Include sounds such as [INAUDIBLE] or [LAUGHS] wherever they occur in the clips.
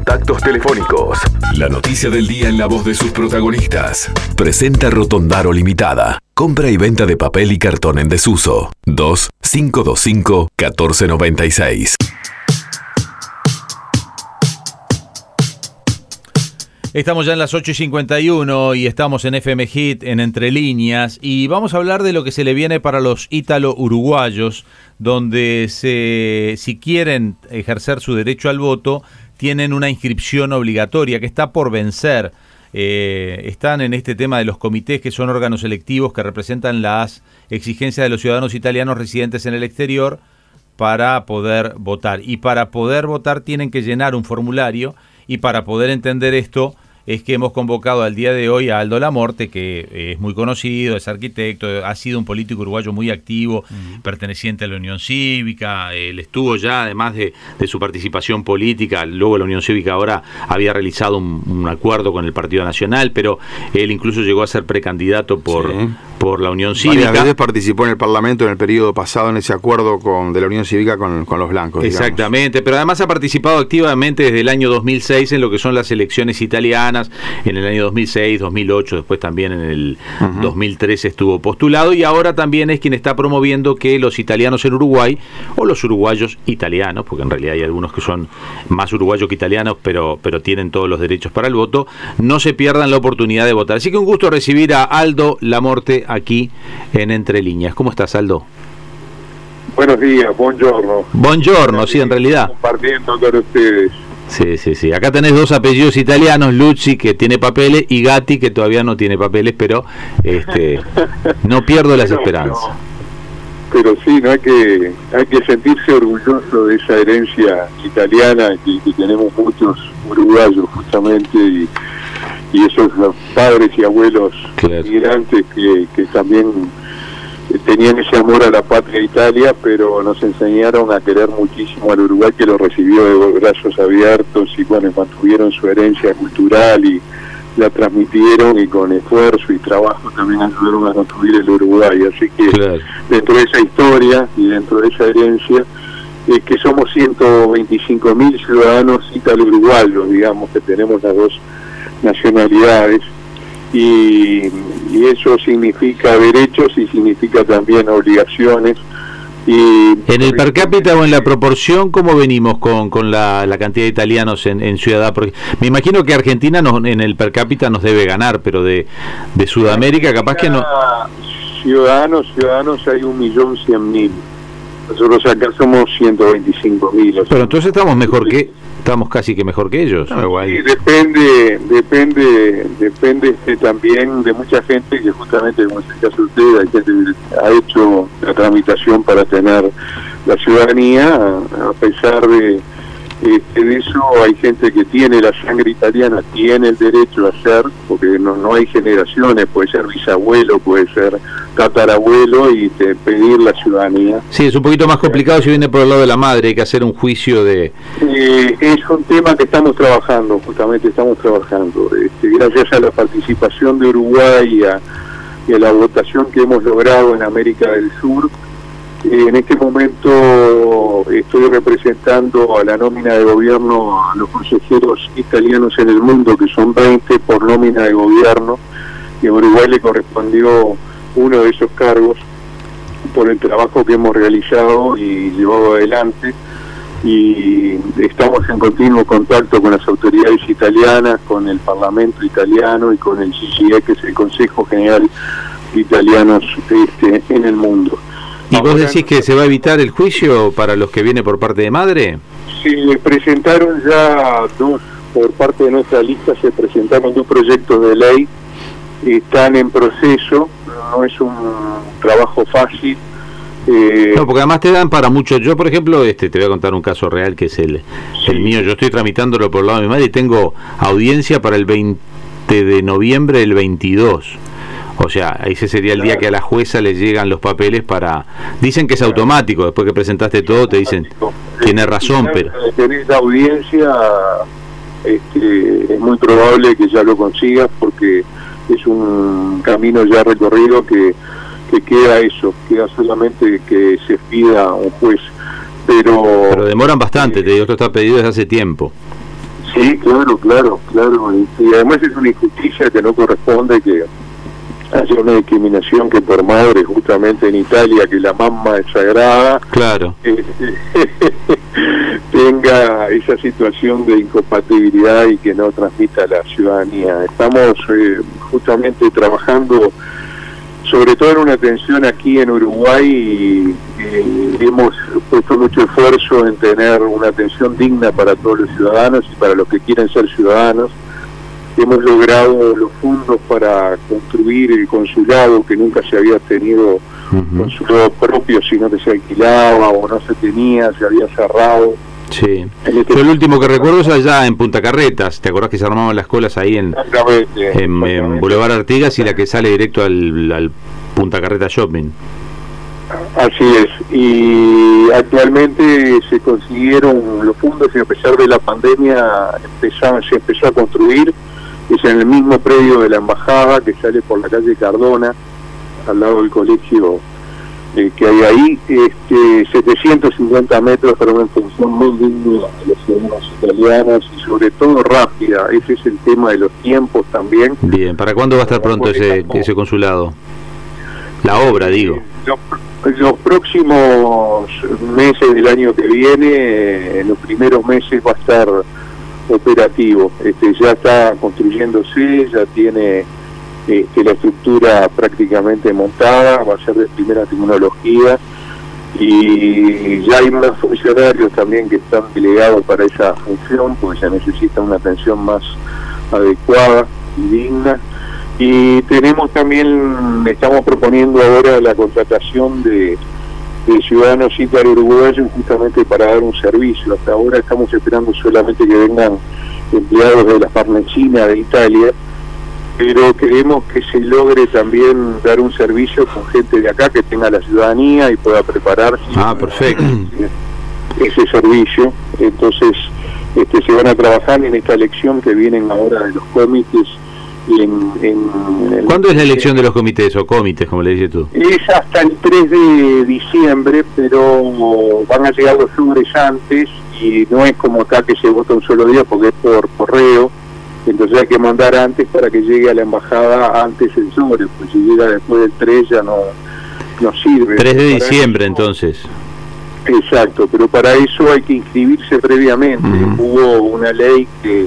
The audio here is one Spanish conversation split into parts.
Contactos telefónicos. La noticia del día en la voz de sus protagonistas. Presenta Rotondaro Limitada. Compra y venta de papel y cartón en desuso. 2 525 1496. Estamos ya en las 8 y 51 y estamos en FM Hit, en Entre Líneas, y vamos a hablar de lo que se le viene para los ítalo-uruguayos, donde se, si quieren ejercer su derecho al voto, tienen una inscripción obligatoria que está por vencer. Eh, están en este tema de los comités, que son órganos electivos que representan las exigencias de los ciudadanos italianos residentes en el exterior para poder votar. Y para poder votar tienen que llenar un formulario y para poder entender esto es que hemos convocado al día de hoy a Aldo Lamorte, que es muy conocido, es arquitecto, ha sido un político uruguayo muy activo, perteneciente a la Unión Cívica, él estuvo ya, además de, su participación política, luego la Unión Cívica ahora había realizado un, acuerdo con el Partido Nacional, pero él incluso llegó a ser precandidato por, por la Unión Cívica. Varias veces participó en el Parlamento en el periodo pasado en ese acuerdo con, de la Unión Cívica con, los blancos. Exactamente, pero además ha participado activamente desde el año 2006 en lo que son las elecciones italianas, en el año 2006, 2008, después también en el 2013 estuvo postulado y ahora también es quien está promoviendo que los italianos en Uruguay, o los uruguayos italianos, porque en realidad hay algunos que son más uruguayos que italianos, pero, pero tienen todos los derechos para el voto, no se pierdan la oportunidad de votar. Así que un gusto recibir a Aldo Lamorte aquí en Entre Líneas. ¿Cómo estás, Aldo? Buenos días, buongiorno. Buongiorno, sí, en realidad. Compartiendo con ustedes. Sí, sí, sí. Acá tenés dos apellidos italianos, Lucci que tiene papeles y Gatti que todavía no tiene papeles, pero este [LAUGHS] no pierdo las esperanzas. Pero sí, no hay que hay que sentirse orgulloso de esa herencia italiana que, que tenemos muchos uruguayos justamente y y esos padres y abuelos migrantes que, que también tenían ese amor a la patria Italia, pero nos enseñaron a querer muchísimo al Uruguay que lo recibió de brazos abiertos y bueno, mantuvieron su herencia cultural y la transmitieron y con esfuerzo y trabajo también ayudaron a construir el Uruguay. Así que dentro de esa historia y dentro de esa herencia, es que somos 125 mil ciudadanos italo-uruguayos, digamos, que tenemos las dos nacionalidades y, eso significa derechos y significa también obligaciones. Y, ¿En el per cápita o en la proporción cómo venimos con, con la, cantidad de italianos en, en Ciudad? Porque me imagino que Argentina nos, en el per cápita nos debe ganar, pero de, de Sudamérica capaz que no... Ciudadanos, ciudadanos hay un millón cien mil. Nosotros acá somos 125 mil. Pero entonces estamos mejor que estamos casi que mejor que ellos. sí, depende, depende, depende este, también de mucha gente que justamente, como es el caso de usted, hay gente que ha hecho la tramitación para tener la ciudadanía, a pesar de este, de eso hay gente que tiene la sangre italiana, tiene el derecho a ser, porque no, no hay generaciones, puede ser bisabuelo, puede ser tatarabuelo y pedir la ciudadanía. Sí, es un poquito más complicado si viene por el lado de la madre, hay que hacer un juicio de... Eh, es un tema que estamos trabajando, justamente estamos trabajando. Este, gracias a la participación de Uruguay y a la votación que hemos logrado en América del Sur, en este momento estoy representando a la nómina de gobierno a los consejeros italianos en el mundo, que son 20 por nómina de gobierno, y a Uruguay le correspondió uno de esos cargos por el trabajo que hemos realizado y llevado adelante. Y estamos en continuo contacto con las autoridades italianas, con el Parlamento italiano y con el CGE, que es el Consejo General de Italianos este, en el mundo. ¿Y vos decís que se va a evitar el juicio para los que viene por parte de madre? Sí, presentaron ya dos, por parte de nuestra lista se presentaron dos proyectos de ley, están en proceso, no es un trabajo fácil. Eh, no, porque además te dan para mucho. Yo, por ejemplo, este, te voy a contar un caso real que es el, el mío. Yo estoy tramitándolo por el lado de mi madre y tengo audiencia para el 20 de noviembre del 22 o sea, ese sería el día que a la jueza le llegan los papeles para... Dicen que es automático, después que presentaste todo te dicen, tiene razón, pero... Tenés la audiencia, este, es muy probable que ya lo consigas porque es un camino ya recorrido que, que queda eso, queda solamente que se pida un juez. Pero, pero demoran bastante, te digo, esto está pedido desde hace tiempo. Sí, Sí, claro, claro, claro. Y, además es una injusticia que no corresponde que haya una discriminación que por madre, justamente en Italia, que la mamá es sagrada, claro. [LAUGHS] Tenga esa situación de incompatibilidad y que no transmita a la ciudadanía. Estamos eh, justamente trabajando sobre todo en una atención aquí en Uruguay y, hemos puesto mucho esfuerzo en tener una atención digna para todos los ciudadanos y para los que quieren ser ciudadanos. Hemos logrado los fondos para construir el consulado que nunca se había tenido consulado propio, sino que se alquilaba o no se tenía, se había cerrado. Sí. Este Yo el último que recuerdo es allá en Punta Carretas. ¿Te acordás que se armaban las colas ahí en, en, Boulevard Artigas y la que sale directo al, Punta Carreta Shopping? Así es. Y actualmente se consiguieron los fondos y a pesar de la pandemia empezaron, se empezó a construir. Es en el mismo predio de la embajada que sale por la calle Cardona, al lado del colegio eh, que hay ahí, este, 750 metros para una función muy digna de los ciudadanos italianos y sobre todo rápida. Ese es el tema de los tiempos también. Bien, ¿para cuándo va a estar pronto ese, ese consulado? La obra, digo. Los, los, próximos meses del año que viene, en los primeros meses va a estar operativo. Este, ya está construyéndose, ya tiene que la estructura prácticamente montada, va a ser de primera tecnología y ya hay más funcionarios también que están delegados para esa función, porque se necesita una atención más adecuada y digna. Y tenemos también, estamos proponiendo ahora la contratación de, de ciudadanos ítalo-uruguayos justamente para dar un servicio. Hasta ahora estamos esperando solamente que vengan empleados de la Farnecina de Italia, pero queremos que se logre también dar un servicio con gente de acá que tenga la ciudadanía y pueda prepararse. Ah, perfecto. [CLEARS THROAT] Ese servicio. Entonces, este, se van a trabajar en esta elección que vienen ahora de los comités. En, ¿Cuándo es la elección de los comités o comités, como le dices tú? Es hasta el 3 de diciembre, pero van a llegar los sobres antes y no es como acá que se vota un solo día porque es por correo entonces hay que mandar antes para que llegue a la embajada antes el sobre, pues si llega después del 3 ya no, no sirve. 3 de diciembre entonces. Exacto, pero para eso hay que inscribirse previamente. Hubo una ley que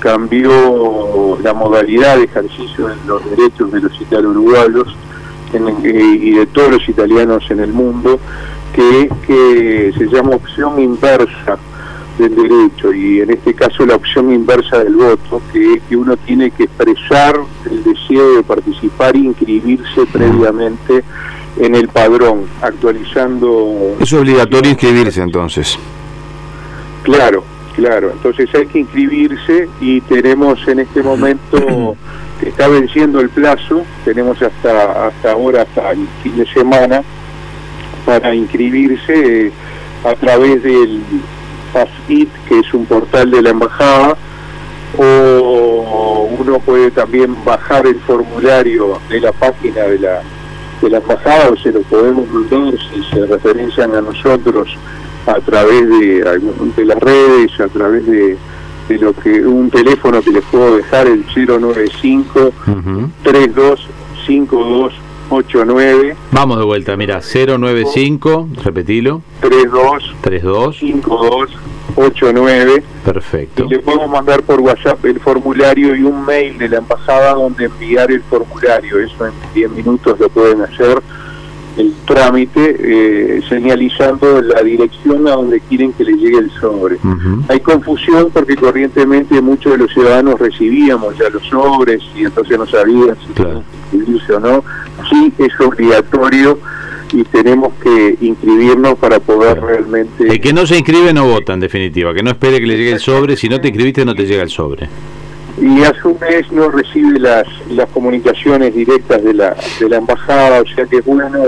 cambió la modalidad de ejercicio de los derechos de los italianos uruguayos y de todos los italianos en el mundo, que, que se llama opción inversa del derecho y en este caso la opción inversa del voto, que es que uno tiene que expresar el deseo de participar e inscribirse previamente en el padrón, actualizando... Es obligatorio inscribirse entonces. Claro, claro, entonces hay que inscribirse y tenemos en este momento [CLEARS THROAT] que está venciendo el plazo, tenemos hasta, hasta ahora, hasta el fin de semana, para inscribirse a través del FASIT, que es un portal de la embajada, o uno puede también bajar el formulario de la página de la, de la embajada, o se lo podemos mandar si se referencian a nosotros a través de, de las redes, a través de, de lo que un teléfono que les puedo dejar, el 095 3252 89 Vamos de vuelta, mira, 095, repetilo. 32 32 52 89. Perfecto. Y le podemos mandar por WhatsApp el formulario y un mail de la embajada donde enviar el formulario. Eso en 10 minutos lo pueden hacer el trámite eh, señalizando la dirección a donde quieren que le llegue el sobre. Hay confusión porque corrientemente muchos de los ciudadanos recibíamos ya los sobres y entonces no sabían si claro. inscribirse o no. Sí es obligatorio y tenemos que inscribirnos para poder realmente... El que no se inscribe no vota en definitiva, que no espere que le llegue el sobre, si no te inscribiste no te llega el sobre y a su vez no recibe las, las comunicaciones directas de la, de la embajada, o sea que es bueno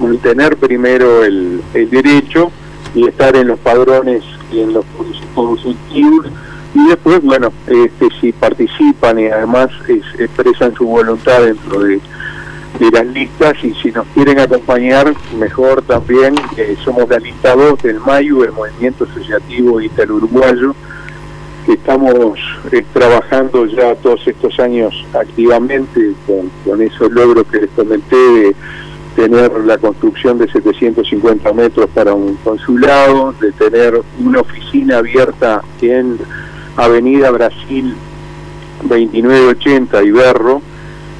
mantener primero el, el derecho y estar en los padrones y en los positivos y después, bueno, este, si participan y además expresan su voluntad dentro de, de, las listas y si nos quieren acompañar, mejor también, somos la lista 2 del MAYU, el Movimiento Asociativo Italo-Uruguayo, estamos eh, trabajando ya todos estos años activamente con, esos logros que les comenté de tener la construcción de 750 metros para un consulado, de tener una oficina abierta en Avenida Brasil 2980 Iberro,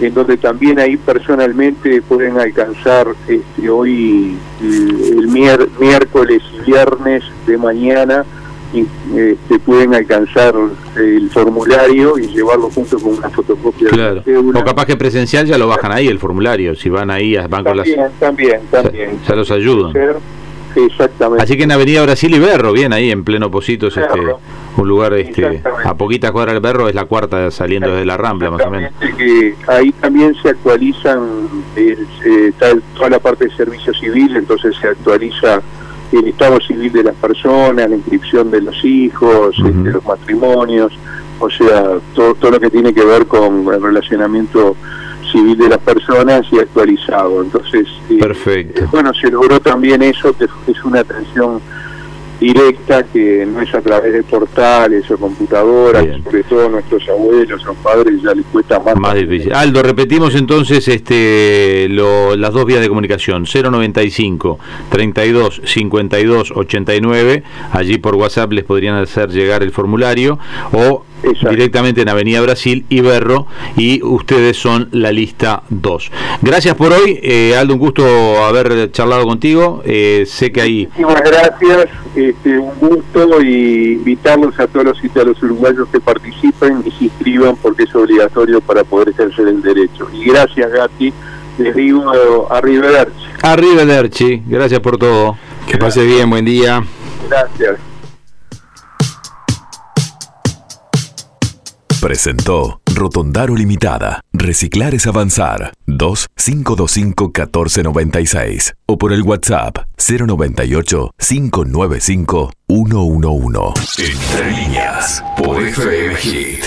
en donde también ahí personalmente pueden alcanzar este, hoy el, miércoles y viernes de mañana y, este, pueden alcanzar el formulario y llevarlo junto con una fotocopia. Claro. o capaz que presencial ya lo bajan ahí el formulario si van ahí van con las también también ya, los ayudan. Exactamente. Así que en Avenida Brasil y Berro bien ahí en pleno Positos este un lugar este a poquita cuadra del Berro es la cuarta saliendo desde la Rambla más o menos. Que ahí también se actualizan el, eh, toda la parte de servicio civil entonces se actualiza el estado civil de las personas, la inscripción de los hijos, de este, los matrimonios, o sea, todo, todo lo que tiene que ver con el relacionamiento civil de las personas y actualizado. Entonces, eh, Perfecto. bueno, se logró también eso, que es una atención directa que no es a través de portales o computadoras, sobre todo nuestros abuelos o padres ya les cuesta más. Más difícil. Aldo, repetimos entonces este las dos vías de comunicación, 095 32 52 89, allí por WhatsApp les podrían hacer llegar el formulario o directamente en Avenida Brasil y Berro y ustedes son la lista 2. Gracias por hoy, eh, Aldo, un gusto haber charlado contigo. Eh, sé que hay... Muchísimas gracias, este, un gusto y invitarlos a todos los italos uruguayos que participen y se inscriban porque es obligatorio para poder ejercer el derecho. Y gracias, Gati, les digo arrivederci. Arrivederci, gracias por todo. Que pase bien, buen día. Gracias. Presentó Rotondaro Limitada. Reciclar es avanzar. 2-525-1496. O por el WhatsApp 098-595-111. Entre líneas. Por FM Hit.